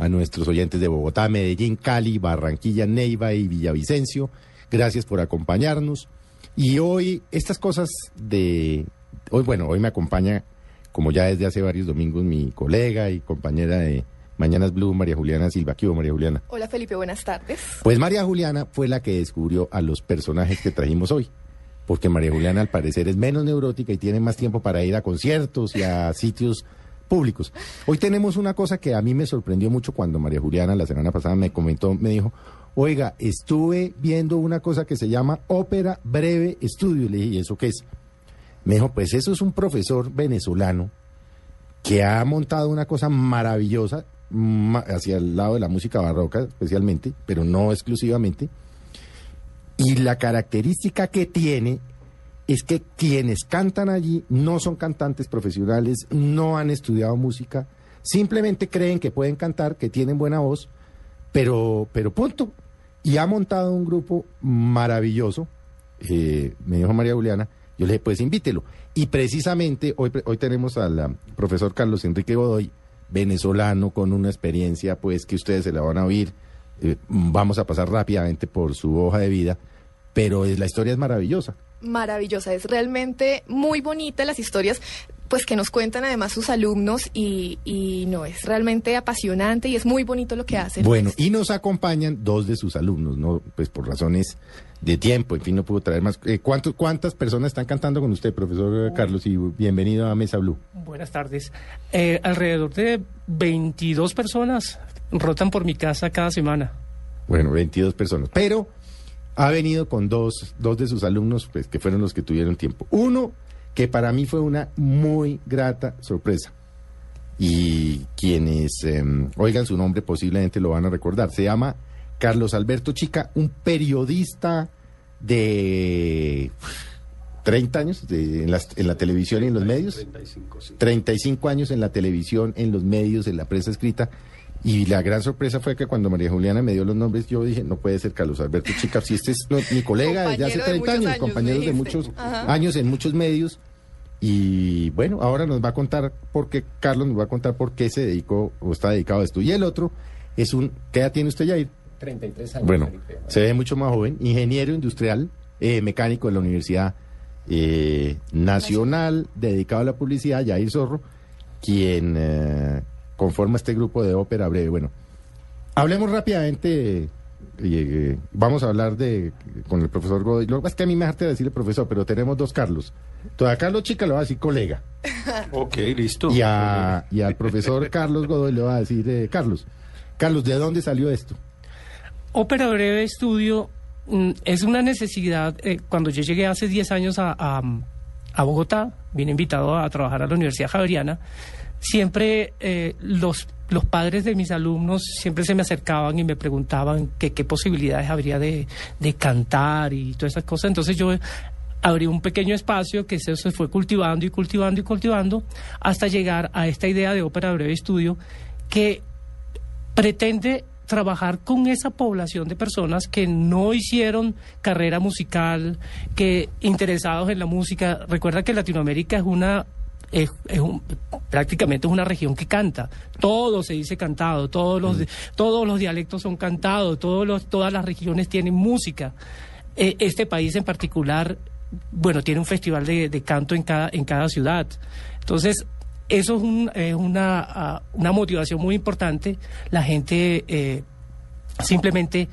a nuestros oyentes de Bogotá, Medellín, Cali, Barranquilla, Neiva y Villavicencio. Gracias por acompañarnos. Y hoy, estas cosas de... Hoy, bueno, hoy me acompaña, como ya desde hace varios domingos, mi colega y compañera de Mañanas Blue, María Juliana Silva. ¿Qué hubo, María Juliana? Hola Felipe, buenas tardes. Pues María Juliana fue la que descubrió a los personajes que trajimos hoy. Porque María Juliana al parecer es menos neurótica y tiene más tiempo para ir a conciertos y a sitios públicos. Hoy tenemos una cosa que a mí me sorprendió mucho cuando María Juliana la semana pasada me comentó, me dijo, oiga, estuve viendo una cosa que se llama Ópera Breve Estudio. Le dije, ¿y eso qué es? Me dijo, pues eso es un profesor venezolano que ha montado una cosa maravillosa ma- hacia el lado de la música barroca especialmente, pero no exclusivamente. Y la característica que tiene es que quienes cantan allí no son cantantes profesionales, no han estudiado música, simplemente creen que pueden cantar, que tienen buena voz, pero, pero punto. Y ha montado un grupo maravilloso, eh, me dijo María Juliana, yo le dije, pues invítelo. Y precisamente hoy, hoy tenemos al profesor Carlos Enrique Godoy, venezolano, con una experiencia pues que ustedes se la van a oír. Eh, vamos a pasar rápidamente por su hoja de vida, pero es, la historia es maravillosa. Maravillosa, es realmente muy bonita las historias pues que nos cuentan además sus alumnos y, y no, es realmente apasionante y es muy bonito lo que hacen. Bueno, y nos acompañan dos de sus alumnos, no, pues por razones de tiempo, en fin, no puedo traer más. Eh, ¿cuánto- ¿Cuántas personas están cantando con usted, profesor Carlos? Y bienvenido a Mesa Blue. Buenas tardes. Eh, alrededor de 22 personas rotan por mi casa cada semana. Bueno, 22 personas. Pero ha venido con dos, dos de sus alumnos, pues que fueron los que tuvieron tiempo. Uno, que para mí fue una muy grata sorpresa. Y quienes eh, oigan su nombre posiblemente lo van a recordar. Se llama Carlos Alberto Chica, un periodista de 30 años de- en, las- en la televisión y en los medios. 35 años en la televisión, en los medios, en la prensa escrita. Y la gran sorpresa fue que cuando María Juliana me dio los nombres, yo dije, no puede ser Carlos Alberto Chica, si este es no, mi colega desde hace Compañero de 30 muchos años, años, compañeros de muchos Ajá. años en muchos medios. Y bueno, ahora nos va a contar por qué, Carlos nos va a contar por qué se dedicó o está dedicado a esto. Y el otro es un, ¿qué edad tiene usted, Jair? 33 años. Bueno, Felipe. se ve mucho más joven, ingeniero industrial, eh, mecánico de la Universidad eh, Nacional, dedicado a la publicidad, Jair Zorro, quien eh, conforma este grupo de ópera breve. Bueno, hablemos rápidamente, eh, vamos a hablar de con el profesor Godoy. Lo que pasa es que a mí me harta decirle profesor, pero tenemos dos Carlos. Entonces a Carlos Chica le va a decir colega. Ok, listo. Y, a- y al profesor Carlos Godoy le va a decir eh, Carlos. Carlos, ¿de dónde salió esto? Ópera Breve Estudio mm, es una necesidad. eh, cuando yo llegué hace 10 años a, a- a Bogotá, vine invitado a trabajar a la Universidad Javeriana, siempre eh, los, los padres de mis alumnos siempre se me acercaban y me preguntaban que qué posibilidades habría de, de cantar y todas esas cosas. Entonces yo abrí un pequeño espacio que se, se fue cultivando y cultivando y cultivando hasta llegar a esta idea de Ópera Breve Estudio que pretende trabajar con esa población de personas que no hicieron carrera musical, que interesados en la música. Recuerda que Latinoamérica es una es, es un- prácticamente es una región que canta. Todo se dice cantado, todos los todos los dialectos son cantados, todos los, todas las regiones tienen música. Eh, este país en particular, bueno, tiene un festival de, de canto en cada en cada ciudad. Entonces eso es, un- es una, ah, una motivación muy importante. La gente eh, simplemente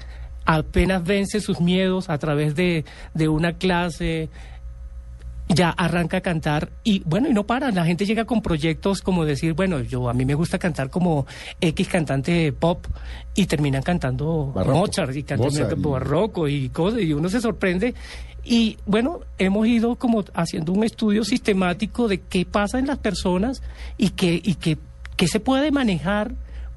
apenas vence sus miedos a través de, de una clase, ya arranca a cantar y bueno, y no para, la gente llega con proyectos como decir, bueno, yo a mí me gusta cantar como X cantante pop y terminan cantando Barroco. Mozart y cantan Mozart y- barroco y cosas y uno se sorprende Y bueno, hemos ido como haciendo un estudio sistemático de qué pasa en las personas y qué, y qué, qué se puede manejar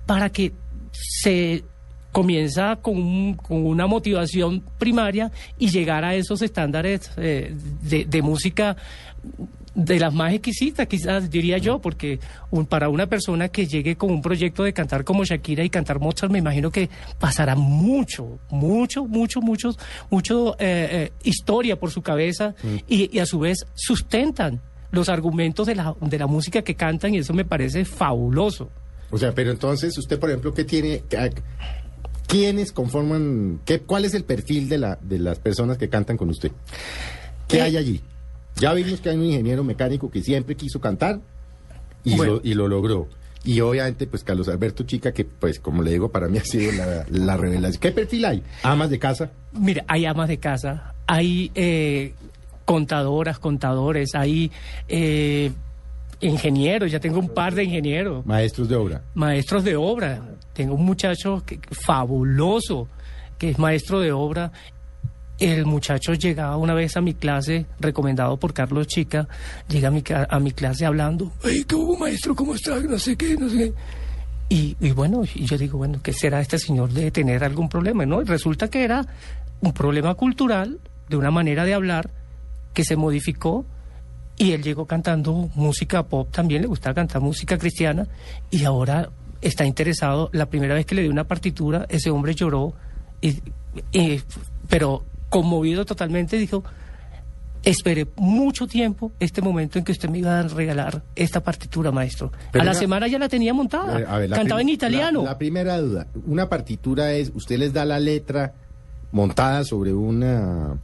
para que se comienza con, un- con una motivación primaria y llegar a esos estándares eh, de, de música de las más exquisitas, quizás diría yo, porque un- para una persona que llegue con un proyecto de cantar como Shakira y cantar Mozart, me imagino que pasará mucho, mucho, mucho, mucho, mucho eh, eh, historia por su cabeza y, y a su vez sustentan los argumentos de la, de la música que cantan y eso me parece fabuloso. O sea, pero entonces usted, por ejemplo, ¿qué tiene? ¿Quiénes conforman? Qué, ¿Cuál es el perfil de, la, de las personas que cantan con usted? ¿Qué Eh, hay allí? Ya vimos que hay un ingeniero mecánico que siempre quiso cantar y, Bueno. lo, y lo logró. Y obviamente, pues Carlos Alberto Chica, que pues como le digo, para mí ha sido la, la revelación. ¿Qué perfil hay? ¿Amas de casa? Mira, hay amas de casa, hay eh, contadoras, contadores, hay eh, ingenieros, ya tengo un par de ingenieros, Maestros de obra. maestros de obra. Tengo un muchacho que- fabuloso que es maestro de obra. El muchacho llegaba una vez a mi clase, recomendado por Carlos Chica, llega a mi, a mi clase hablando, ¡Ay, qué hubo maestro, cómo está! No sé qué, no sé qué. Y, y bueno, y yo digo, bueno, ¿qué será este señor de tener algún problema? ¿no? Y resulta que era un problema cultural, de una manera de hablar, que se modificó y él llegó cantando música pop, también le gustaba cantar música cristiana y ahora está interesado. La primera vez que le di una partitura, ese hombre lloró, y, y- pero conmovido totalmente, dijo, esperé mucho tiempo este momento en que usted me iba a regalar esta partitura, maestro. Pero a la una- semana ya la tenía montada, Eh, a ver, la cantaba en italiano. La, la primera duda. Una partitura es, usted les da la letra montada sobre una...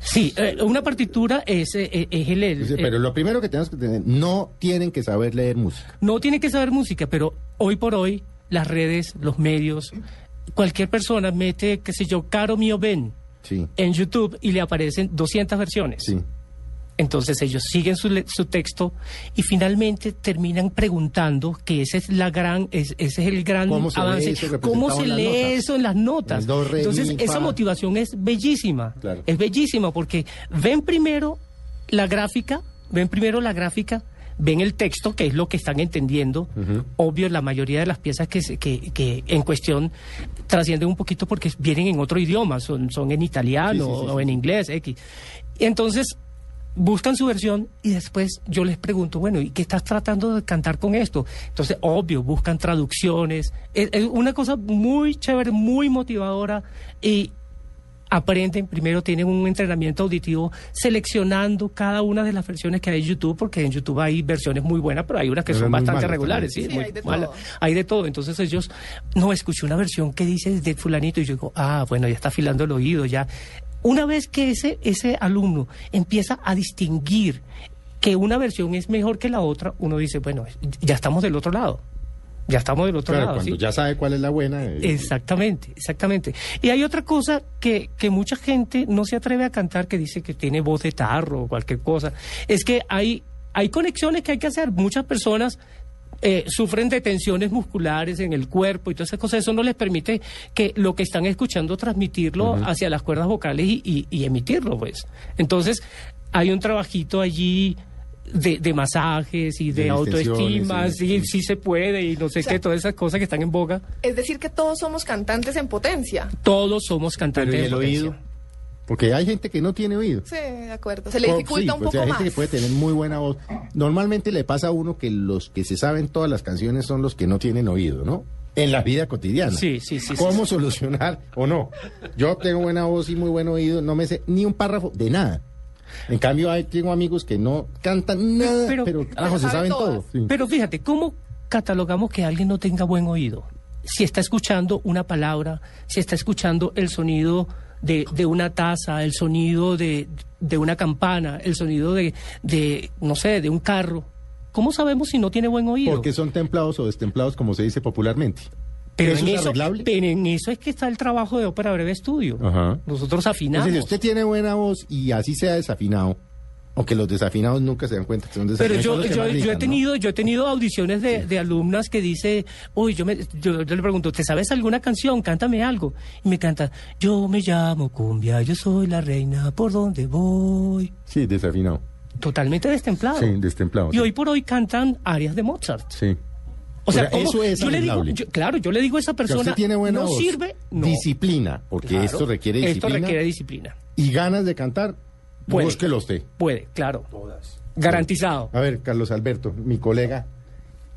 Sí, eh, una partitura es, eh, es el... el- pero lo primero que tenemos que tener, no tienen que saber leer música. No tiene que saber música, pero hoy por hoy las redes, los medios, cualquier persona mete, qué sé yo, Caro Mío Ben Sí, en YouTube y le aparecen 200 versiones. sí. Entonces ellos siguen su, su texto y finalmente terminan preguntando, que ese es la gran, es- ese es el gran ¿Cómo se ve avance. eso ¿Cómo se lee notas? eso en las notas? El do, re, Entonces mi, esa motivación es bellísima. Claro. Es bellísima porque ven primero la gráfica, ven primero la gráfica, ven el texto, que es lo que están entendiendo. Obvio, la mayoría de las piezas que, se- que, que en cuestión trascienden un poquito porque vienen en otro idioma, son, son en italiano Sí, sí, sí, o en inglés, X. Y entonces buscan su versión y después yo les pregunto, bueno, ¿y qué estás tratando de cantar con esto? Entonces, obvio, buscan traducciones. Es, es una cosa muy chévere, muy motivadora y aprenden, primero tienen un entrenamiento auditivo seleccionando cada una de las versiones que hay en YouTube, porque en YouTube hay versiones muy buenas, pero hay unas que Pero son bastante malas regulares, sí, también. Sí, muy hay de malas. todo. Hay de todo. Entonces ellos, no, escuché una versión que dice de fulanito y yo digo, ah, bueno, ya está afilando el oído, ya. Una vez que ese, ese alumno empieza a distinguir que una versión es mejor que la otra, uno dice, bueno, ya estamos del otro lado. Ya estamos del otro Claro, lado. cuando ¿sí? ya sabe cuál es la buena. eh, Exactamente, exactamente. Y hay otra cosa que, que mucha gente no se atreve a cantar, que dice que tiene voz de tarro o cualquier cosa. Es que hay, hay conexiones que hay que hacer. Muchas personas eh, sufren de tensiones musculares en el cuerpo y todas esas cosas. Eso no les permite que lo que están escuchando transmitirlo hacia las cuerdas vocales y, y- y emitirlo, pues. Entonces, hay un trabajito allí. De, de masajes y de, De autoestima, sí, sí. sí se puede y no sé sea, qué, todas esas cosas que están en boga. Es decir, que todos somos cantantes en potencia. Todos somos cantantes Pero ¿y de el potencia. oído? Porque hay gente que no tiene oído. Sí, de acuerdo. Se le Oh, dificulta sí, un pues, poco hay más. gente que puede tener muy buena voz. Normalmente le pasa a uno que los que se saben todas las canciones son los que no tienen oído, ¿no? En la vida cotidiana. Sí, sí, sí, ¿Cómo sí. solucionar o no? Yo tengo buena voz y muy buen oído, no me sé ni un párrafo de nada. En cambio, hay, tengo amigos que no cantan nada, pero, Pero- carajo, se saben saben todas. todo. sí. Pero fíjate, ¿cómo catalogamos que alguien no tenga buen oído? Si está escuchando una palabra, si está escuchando el sonido de, de una taza, el sonido de, de una campana, el sonido de, de, no sé, de un carro. ¿Cómo sabemos si no tiene buen oído? Porque son templados o destemplados, como se dice popularmente. pero, ¿Eso en es eso, pero en eso es que está el trabajo de ópera breve estudio. Ajá. Nosotros afinamos. si usted tiene buena voz y así sea desafinado, Aunque los desafinados nunca se dan cuenta que son Pero desafinados. yo, que yo, he tenido, yo he tenido audiciones de, de alumnas que dice, uy, yo, me, yo, yo le pregunto, ¿te sabes alguna canción? Cántame algo. Y me canta, yo me llamo cumbia, yo soy la reina, ¿por dónde voy? Sí, desafinado. Totalmente destemplado. Sí, destemplado, Y sí. hoy por hoy cantan arias de Mozart. Sí. O sea, eso es yo le digo, yo- claro, yo le digo a esa persona, usted tiene buena no voz. sirve, no. Disciplina, porque Claro, esto requiere Esto disciplina. requiere disciplina. Y ganas de cantar, Puede. búsquelo usted. Puede, claro. Garantizado. A ver, Carlos Alberto, mi colega,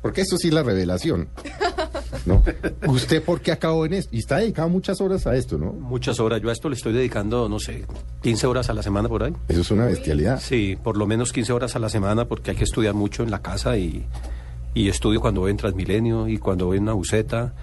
porque esto sí es la revelación. ¿No? ¿Usted por qué acabó en esto? Y está dedicado muchas horas a esto, ¿no? Muchas horas. Yo a esto le estoy dedicando, no sé, 15 horas a la semana por ahí. Eso es una bestialidad. Sí, por lo menos 15 horas a la semana porque hay que estudiar mucho en la casa y, y estudio cuando voy en Transmilenio y cuando voy en una buseta.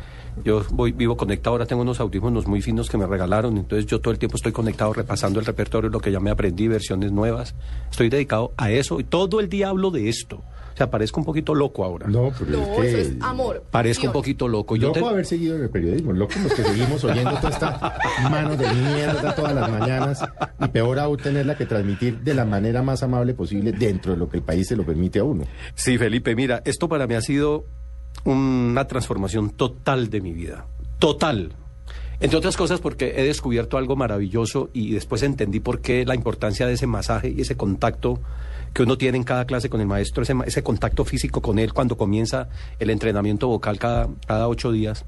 Yo voy, vivo conectado, ahora tengo unos audífonos muy finos que me regalaron, entonces yo todo el tiempo estoy conectado repasando el repertorio, lo que ya me aprendí, versiones nuevas. Estoy dedicado a eso y todo el día hablo de esto. O sea, parezco un poquito loco ahora. No, pero No, es que... eso es amor. Parezco un poquito loco. Yo Loco te- haber seguido en el periodismo, loco los que seguimos oyendo toda esta mano de mierda todas las mañanas y peor aún tenerla que transmitir de la manera más amable posible dentro de lo que el país se lo permite a uno. Sí, Felipe, mira, esto para mí ha sido una transformación total de mi vida. Total. Entre otras cosas porque he descubierto algo maravilloso y después entendí por qué la importancia de ese masaje y ese contacto que uno tiene en cada clase con el maestro, ese, ese contacto físico con él cuando comienza el entrenamiento vocal cada, cada ocho días.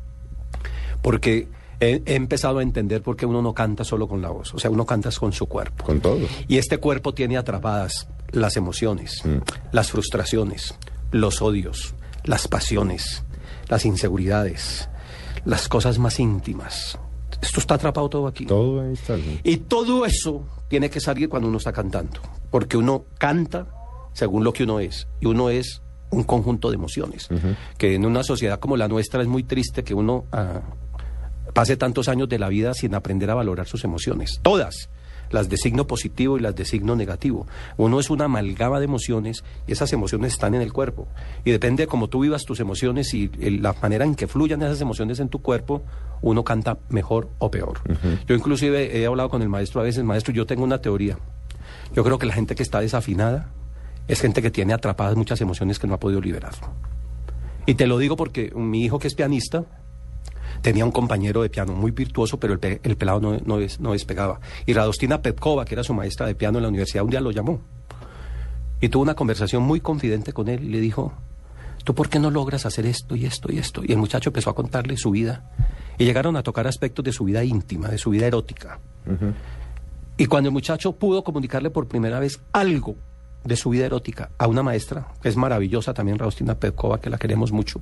Porque he, he empezado a entender por qué uno no canta solo con la voz, o sea, uno canta con su cuerpo. Con todo. Y este cuerpo tiene atrapadas las emociones, Mm. las frustraciones, los odios, las pasiones, las inseguridades, las cosas más íntimas. Esto está atrapado todo aquí. Todo ahí está. Y todo eso tiene que salir cuando uno está cantando, porque uno canta según lo que uno es, y uno es un conjunto de emociones, que en una sociedad como la nuestra es muy triste que uno ah, pase tantos años de la vida sin aprender a valorar sus emociones, todas, las de signo positivo y las de signo negativo. Uno es una amalgama de emociones y esas emociones están en el cuerpo. Y depende de cómo tú vivas tus emociones y la manera en que fluyan esas emociones en tu cuerpo, uno canta mejor o peor. Yo inclusive he hablado con el maestro a veces, maestro, yo tengo una teoría. Yo creo que la gente que está desafinada es gente que tiene atrapadas muchas emociones que no ha podido liberar. Y te lo digo porque mi hijo que es pianista, tenía un compañero de piano muy virtuoso, pero el, pe- el pelado no, no, des- no despegaba. Y Radostina Petkova, que era su maestra de piano en la universidad, un día lo llamó. Y tuvo una conversación muy confidente con él y le dijo, ¿tú por qué no logras hacer esto y esto y esto? Y el muchacho empezó a contarle su vida. Y llegaron a tocar aspectos de su vida íntima, de su vida erótica. Y cuando el muchacho pudo comunicarle por primera vez algo de su vida erótica a una maestra, que es maravillosa también, Radostina Petkova, que la queremos mucho,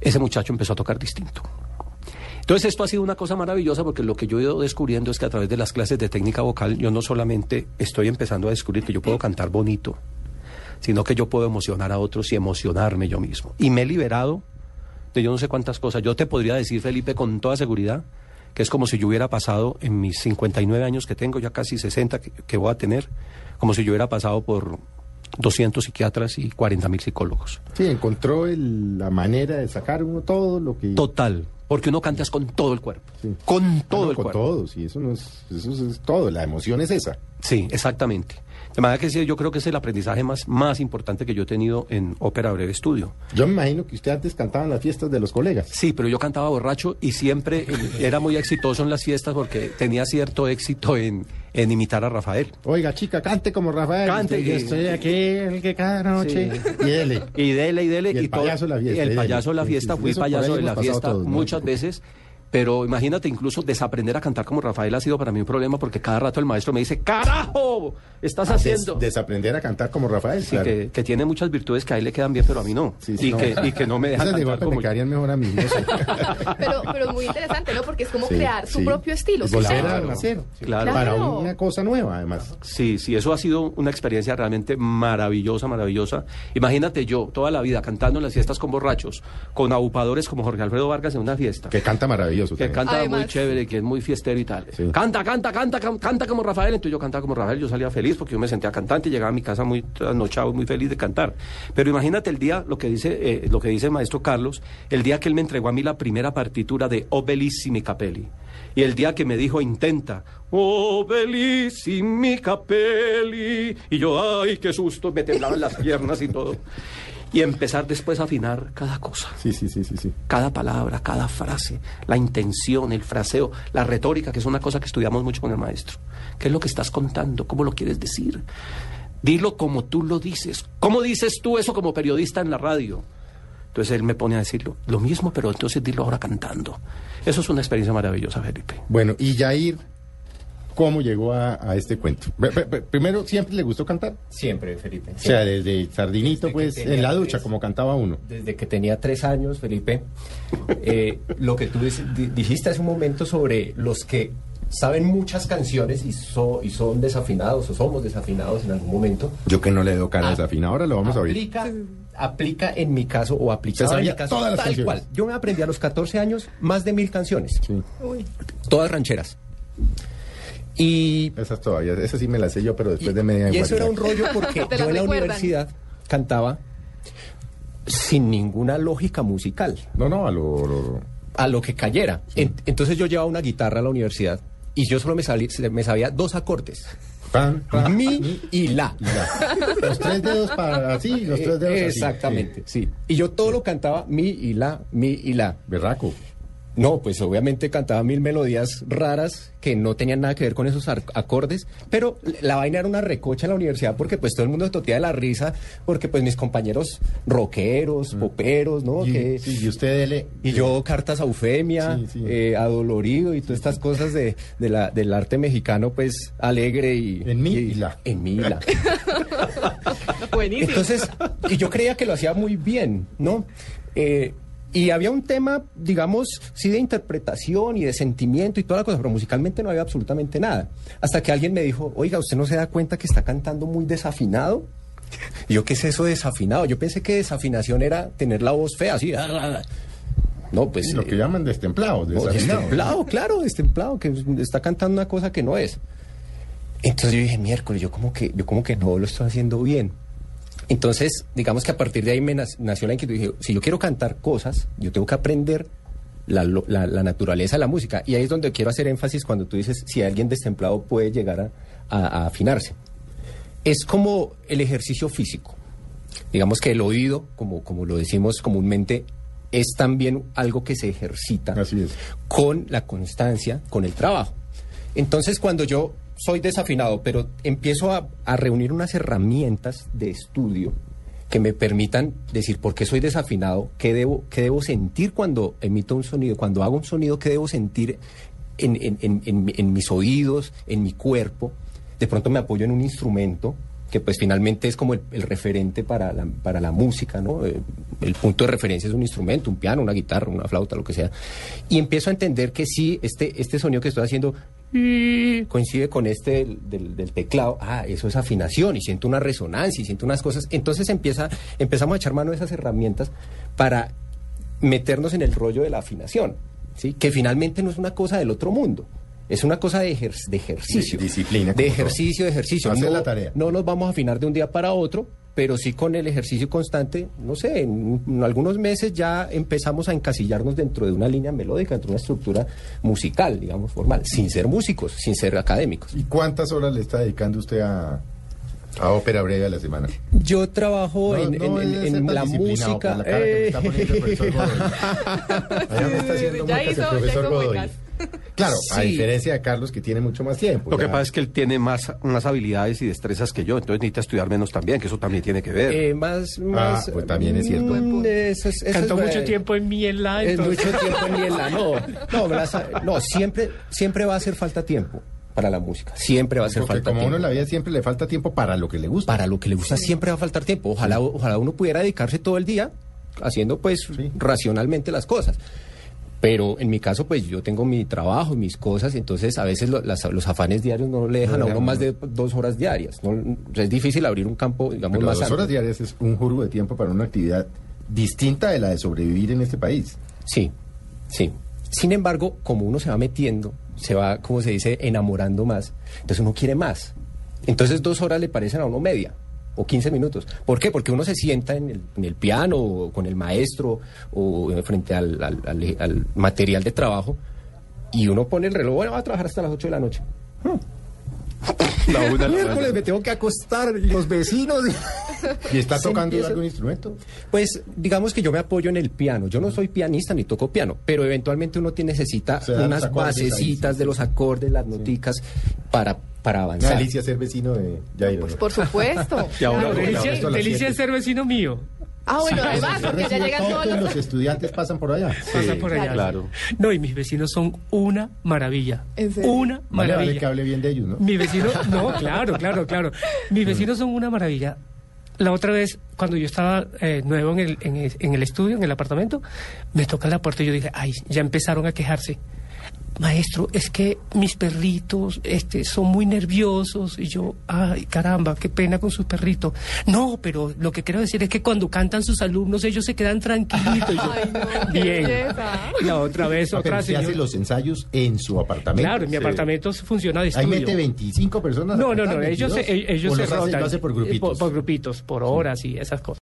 ese muchacho empezó a tocar distinto. Entonces esto ha sido una cosa maravillosa porque lo que yo he ido descubriendo es que a través de las clases de técnica vocal yo no solamente estoy empezando a descubrir que yo puedo cantar bonito, sino que yo puedo emocionar a otros y emocionarme yo mismo. Y me he liberado de yo no sé cuántas cosas. Yo te podría decir, Felipe, con toda seguridad, que es como si yo hubiera pasado en mis 59 años que tengo, ya casi 60 que, que voy a tener, como si yo hubiera pasado por 200 psiquiatras y 40 mil psicólogos. Sí, encontró el- la manera de sacar uno todo lo que... Total, porque uno cantas con todo el cuerpo, Sí. con todo Ah, no, el con cuerpo. todo, sí, eso no es, eso es, es todo, la emoción es esa. Sí, exactamente. De manera que sí, yo creo que es el aprendizaje más, más importante que yo he tenido en Ópera Breve Estudio. Yo me imagino que usted antes cantaba en las fiestas de los colegas. Sí, pero yo cantaba borracho y siempre eh, era muy exitoso en las fiestas porque tenía cierto éxito en, en imitar a Rafael. Oiga, chica, cante como Rafael. Cante, Yo estoy aquí, el que cada noche. Sí. Y dele. Y dele, y dele. Y el todo- payaso de la fiesta, y el payaso de la fiesta, Sí, sí, fui payaso de la fiesta muchas veces. Pero imagínate, incluso desaprender a cantar como Rafael ha sido para mí un problema porque cada rato el maestro me dice, ¡carajo! Estás haciendo. Des- desaprender a cantar como Rafael. Sí, claro. que, que tiene muchas virtudes que a él le quedan bien, pero a mí no. Sí, sí, y, no. Que, y que no me deja Esas cantar como me quedarían mejor a mí. no sé. Pero, pero muy interesante, ¿no? Porque es como Sí, crear su sí. propio estilo. Volver nacer. Claro. Para Claro. una cosa nueva, además. Sí, sí, eso ha sido una experiencia realmente maravillosa, maravillosa. Imagínate yo, toda la vida cantando en las fiestas con borrachos, con abupadores como Jorge Alfredo Vargas en una fiesta. Que canta maravilloso. Que también. canta Además. muy chévere, que es muy fiestero y tal. Sí. Canta, canta, canta, canta como Rafael. Entonces yo cantaba como Rafael, yo salía feliz porque yo me sentía cantante y llegaba a mi casa muy trasnochado, muy feliz de cantar. Pero imagínate el día, lo que dice, eh, lo que dice el maestro Carlos, el día que él me entregó a mí la primera partitura de O Bellissimi Capelli. Y el día que me dijo, intenta Oh, bellissimi capelli. Y yo, ay, qué susto, me temblaban las piernas y todo. Y empezar después a afinar cada cosa. Sí, sí, sí, sí, sí. Cada palabra, cada frase, la intención, el fraseo, la retórica, que es una cosa que estudiamos mucho con el maestro. ¿Qué es lo que estás contando? ¿Cómo lo quieres decir? Dilo como tú lo dices. ¿Cómo dices tú eso como periodista en la radio? Entonces él me pone a decirlo, lo mismo, pero entonces dilo ahora cantando. Eso es una experiencia maravillosa, Felipe. Bueno, y Jair, ¿cómo llegó a, a este cuento? Primero, ¿siempre le gustó cantar? Siempre, Felipe. O sea, desde Sardinito, Desde pues, en la ducha, tres. como cantaba uno. Desde que tenía tres años, Felipe, eh, lo que tú dijiste hace un momento sobre los que saben muchas canciones y, so- y son desafinados o somos desafinados en algún momento. Yo que no le doy cara Ah, desafinada, ahora lo vamos a oír. Aplica, aplica en mi caso o aplicaba en mi caso todas las tal canciones. cual. Yo me aprendí a los 14 años más de mil canciones, Sí, Uy. todas rancheras. Y esas todavía, esas sí me las sé yo, pero después de media y eso era un rollo porque yo en la universidad cantaba sin ninguna lógica musical. No, no, a lo... lo- a lo que cayera. En- entonces yo llevaba una guitarra a la universidad y yo solo me, salí- me sabía dos acordes. pan, pan, Mi y la. Los tres dedos para así, los tres dedos así. Exactamente, Sí. sí. Y yo todo lo cantaba mi y la, mi y la. Berraco. No, pues obviamente cantaba mil melodías raras que no tenían nada que ver con esos acordes, pero la vaina era una recocha en la universidad porque pues todo el mundo se totía de la risa, porque pues mis compañeros rockeros, poperos, ¿no? Y, que, sí, y usted dele... Y yo cartas a Eufemia, Sí, sí. eh, adolorido y todas estas cosas de, de la, del arte mexicano, pues alegre y... En mi y la. En mi y la. Buenísimo. Entonces, y yo creía que lo hacía muy bien, ¿no? Eh, y había un tema, digamos, sí de interpretación y de sentimiento y toda la cosa, pero musicalmente no había absolutamente nada. Hasta que alguien me dijo, oiga, ¿usted no se da cuenta que está cantando muy desafinado? Y yo, ¿qué es eso de desafinado? Yo pensé que desafinación era tener la voz fea, así. ah, No, pues... Lo que eh, llaman destemplados, no, desafinados. destemplado, claro, destemplado, que está cantando una cosa que no es. Entonces yo dije, miércoles, yo como que, yo como que no lo estoy haciendo bien. Entonces, digamos que a partir de ahí me nació la inquietud. Dije, si yo quiero cantar cosas, yo tengo que aprender la, lo- la- la naturaleza de la música. Y ahí es donde quiero hacer énfasis cuando tú dices si alguien destemplado puede llegar a, a- a afinarse. Es como el ejercicio físico. Digamos que el oído, como, como lo decimos comúnmente, es también algo que se ejercita Así es. con la constancia, con el trabajo. Entonces, cuando yo soy desafinado, pero empiezo a, a reunir unas herramientas de estudio que me permitan decir por qué soy desafinado, qué debo, qué debo sentir cuando emito un sonido, cuando hago un sonido, qué debo sentir en, en- en- en- mis oídos, en mi cuerpo. De pronto me apoyo en un instrumento que pues finalmente es como el, el referente para la, para la música, ¿no? Eh, el punto de referencia es un instrumento, un piano, una guitarra, una flauta, lo que sea. Y empiezo a entender que sí, este, este sonido que estoy haciendo y coincide con este del, del- del teclado, ah, eso es afinación y siento una resonancia y siento unas cosas. Entonces empieza, empezamos a echar mano de esas herramientas para meternos en el rollo de la afinación, ¿sí? que finalmente no es una cosa del otro mundo. Es una cosa de, ejer- de ejercicio. De disciplina, De ejercicio, de ejercicio. Hacer no, la tarea. no nos vamos a afinar de un día para otro, pero sí con el ejercicio constante, no sé, en, en algunos meses ya empezamos a encasillarnos dentro de una línea melódica, dentro de una estructura musical, digamos, formal, sin ser músicos, sin ser académicos. ¿Y cuántas horas le está dedicando usted a, a ópera breve a la semana? Yo trabajo en, en- en- en tan la música. por la cara que me está poniendo el profesor Godoy. Allá me está haciendo Ya hizo- el profesor hizo Godoy. Claro, a diferencia de Carlos que tiene mucho más tiempo. Lo que pasa es que él tiene más, más habilidades y destrezas que yo, entonces necesita estudiar menos también, que eso también tiene que ver. eh, más, más. pues también es cierto. mm, eso es- eso Cantó es- mucho eh, tiempo en mi en mucho tiempo en Miela, no. No, no, siempre, siempre va a hacer falta tiempo para la música. Siempre va a hacer Porque falta como tiempo. uno en la vida siempre le falta tiempo para lo que le gusta. Para lo que le gusta siempre va a faltar tiempo. Ojalá, ojalá uno pudiera dedicarse todo el día haciendo pues Sí. racionalmente las cosas. Pero en mi caso, pues yo tengo mi trabajo y mis cosas, entonces a veces lo- las- los afanes diarios no le dejan No a uno más de dos horas diarias. ¿no? Es difícil abrir un campo, digamos, Pero más dos horas diarias es un juro de tiempo para una actividad distinta de la de sobrevivir en este país. Sí, sí. Sin embargo, como uno se va metiendo, se va, como se dice, enamorando más, entonces uno quiere más. Entonces dos horas le parecen a uno media o 15 minutos. ¿Por qué? Porque uno se sienta en el, en el piano o con el maestro o frente al, al- al- al material de trabajo y uno pone el reloj, bueno, va a trabajar hasta las 8 de la noche. La una Miércoles me tengo que acostar los vecinos. ¿Y está tocando empieza- algún instrumento? Pues digamos que yo me apoyo en el piano. Yo no soy pianista ni toco piano, pero eventualmente uno necesita Se dan unas basecitas de los acordes, las noticas para, para avanzar. Delicia ser vecino de Jairo. Pues por supuesto. Y ahora- delicia, ser vecino mío. Ah, bueno, además, porque ya llegan todo, todos todos los... los estudiantes pasan por allá. Pasa por allá. Claro. No, y mis vecinos son una maravilla. ¿En serio? Una maravilla. vale que hable bien de ellos, ¿no? Mi vecino, no, claro, claro, claro. Mis vecinos son una maravilla. La otra vez, cuando yo estaba eh, nuevo en el, en, el, en el estudio, en el apartamento, me tocan la puerta y yo dije, ay, ya empezaron a quejarse. Maestro, es que mis perritos este, son muy nerviosos. Y yo, ay, caramba, qué pena con sus perritos. No, pero lo que quiero decir es que cuando cantan sus alumnos, ellos se quedan tranquilitos. Y yo, Ay, no, qué bien. la otra vez, otra usted hace los ensayos en su apartamento. Claro, en mi Sí. apartamento funciona de Ahí estudio. mete 25 personas. No, no, no, ellos, 22, se- ellos o se hace- rotan. lo hace por eh, grupitos. Por, por grupitos, por horas y esas cosas.